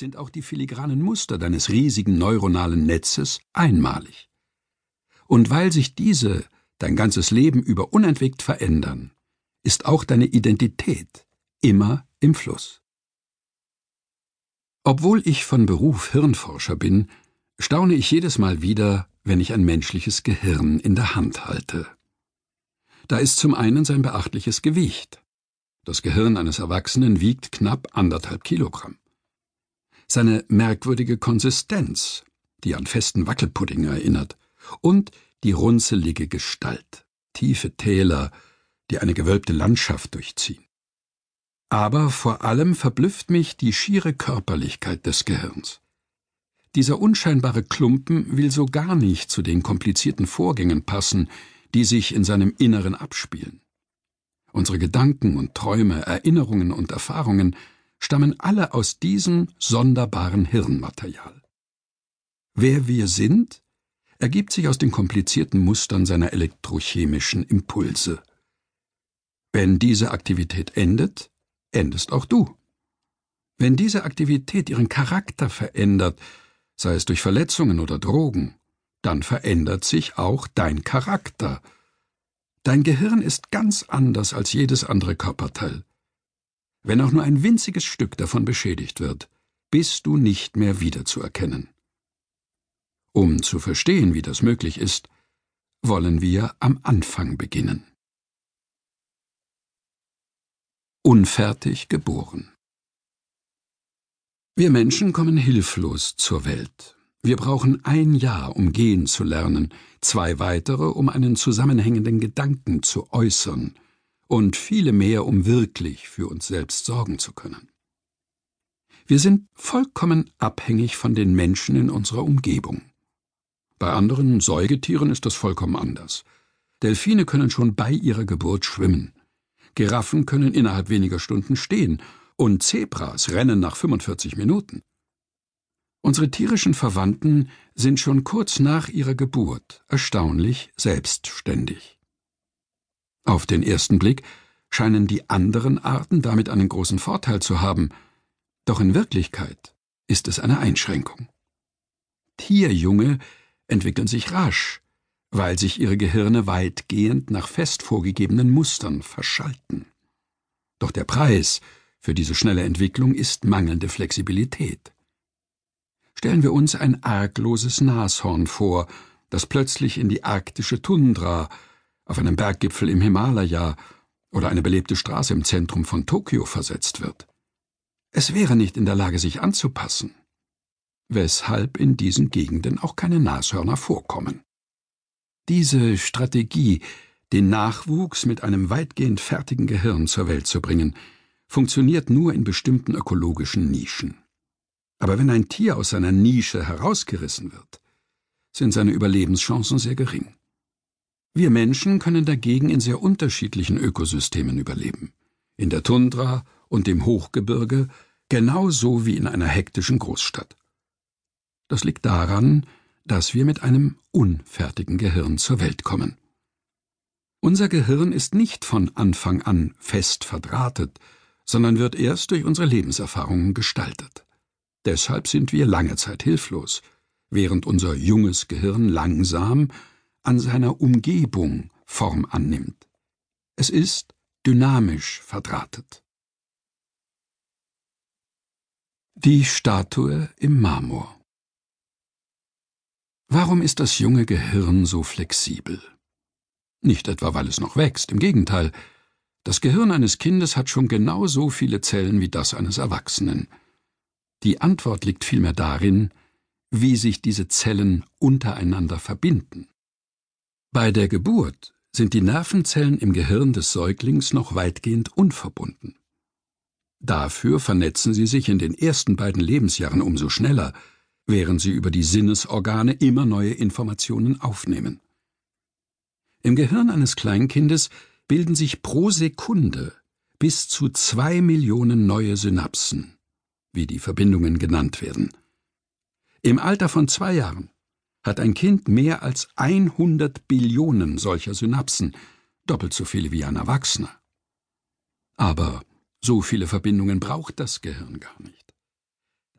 sind auch die filigranen Muster deines riesigen neuronalen Netzes einmalig. Und weil sich diese dein ganzes Leben über unentwegt verändern, ist auch deine Identität immer im Fluss. Obwohl ich von Beruf Hirnforscher bin, staune ich jedes Mal wieder, wenn ich ein menschliches Gehirn in der Hand halte. Da ist zum einen sein beachtliches Gewicht. Das Gehirn eines Erwachsenen wiegt knapp anderthalb Kilogramm seine merkwürdige Konsistenz, die an festen Wackelpudding erinnert, und die runzelige Gestalt, tiefe Täler, die eine gewölbte Landschaft durchziehen. Aber vor allem verblüfft mich die schiere Körperlichkeit des Gehirns. Dieser unscheinbare Klumpen will so gar nicht zu den komplizierten Vorgängen passen, die sich in seinem Inneren abspielen. Unsere Gedanken und Träume, Erinnerungen und Erfahrungen stammen alle aus diesem sonderbaren Hirnmaterial. Wer wir sind, ergibt sich aus den komplizierten Mustern seiner elektrochemischen Impulse. Wenn diese Aktivität endet, endest auch du. Wenn diese Aktivität ihren Charakter verändert, sei es durch Verletzungen oder Drogen, dann verändert sich auch dein Charakter. Dein Gehirn ist ganz anders als jedes andere Körperteil. Wenn auch nur ein winziges Stück davon beschädigt wird, bist du nicht mehr wiederzuerkennen. Um zu verstehen, wie das möglich ist, wollen wir am Anfang beginnen. Unfertig geboren. Wir Menschen kommen hilflos zur Welt. Wir brauchen ein Jahr, um gehen zu lernen, zwei weitere, um einen zusammenhängenden Gedanken zu äußern, und viele mehr, um wirklich für uns selbst sorgen zu können. Wir sind vollkommen abhängig von den Menschen in unserer Umgebung. Bei anderen Säugetieren ist das vollkommen anders. Delfine können schon bei ihrer Geburt schwimmen. Giraffen können innerhalb weniger Stunden stehen und Zebras rennen nach 45 Minuten. Unsere tierischen Verwandten sind schon kurz nach ihrer Geburt erstaunlich selbstständig. Auf den ersten Blick scheinen die anderen Arten damit einen großen Vorteil zu haben, doch in Wirklichkeit ist es eine Einschränkung. Tierjunge entwickeln sich rasch, weil sich ihre Gehirne weitgehend nach fest vorgegebenen Mustern verschalten. Doch der Preis für diese schnelle Entwicklung ist mangelnde Flexibilität. Stellen wir uns ein argloses Nashorn vor, das plötzlich in die arktische Tundra auf einem Berggipfel im Himalaya oder eine belebte Straße im Zentrum von Tokio versetzt wird. Es wäre nicht in der Lage, sich anzupassen, weshalb in diesen Gegenden auch keine Nashörner vorkommen. Diese Strategie, den Nachwuchs mit einem weitgehend fertigen Gehirn zur Welt zu bringen, funktioniert nur in bestimmten ökologischen Nischen. Aber wenn ein Tier aus seiner Nische herausgerissen wird, sind seine Überlebenschancen sehr gering. Wir Menschen können dagegen in sehr unterschiedlichen Ökosystemen überleben. In der Tundra und dem Hochgebirge genauso wie in einer hektischen Großstadt. Das liegt daran, dass wir mit einem unfertigen Gehirn zur Welt kommen. Unser Gehirn ist nicht von Anfang an fest verdrahtet, sondern wird erst durch unsere Lebenserfahrungen gestaltet. Deshalb sind wir lange Zeit hilflos, während unser junges Gehirn langsam an seiner Umgebung Form annimmt. Es ist dynamisch verdrahtet. Die Statue im Marmor Warum ist das junge Gehirn so flexibel? Nicht etwa, weil es noch wächst, im Gegenteil. Das Gehirn eines Kindes hat schon genau so viele Zellen wie das eines Erwachsenen. Die Antwort liegt vielmehr darin, wie sich diese Zellen untereinander verbinden. Bei der Geburt sind die Nervenzellen im Gehirn des Säuglings noch weitgehend unverbunden. Dafür vernetzen sie sich in den ersten beiden Lebensjahren umso schneller, während sie über die Sinnesorgane immer neue Informationen aufnehmen. Im Gehirn eines Kleinkindes bilden sich pro Sekunde bis zu zwei Millionen neue Synapsen, wie die Verbindungen genannt werden. Im Alter von zwei Jahren hat ein Kind mehr als 100 Billionen solcher Synapsen, doppelt so viele wie ein Erwachsener. Aber so viele Verbindungen braucht das Gehirn gar nicht.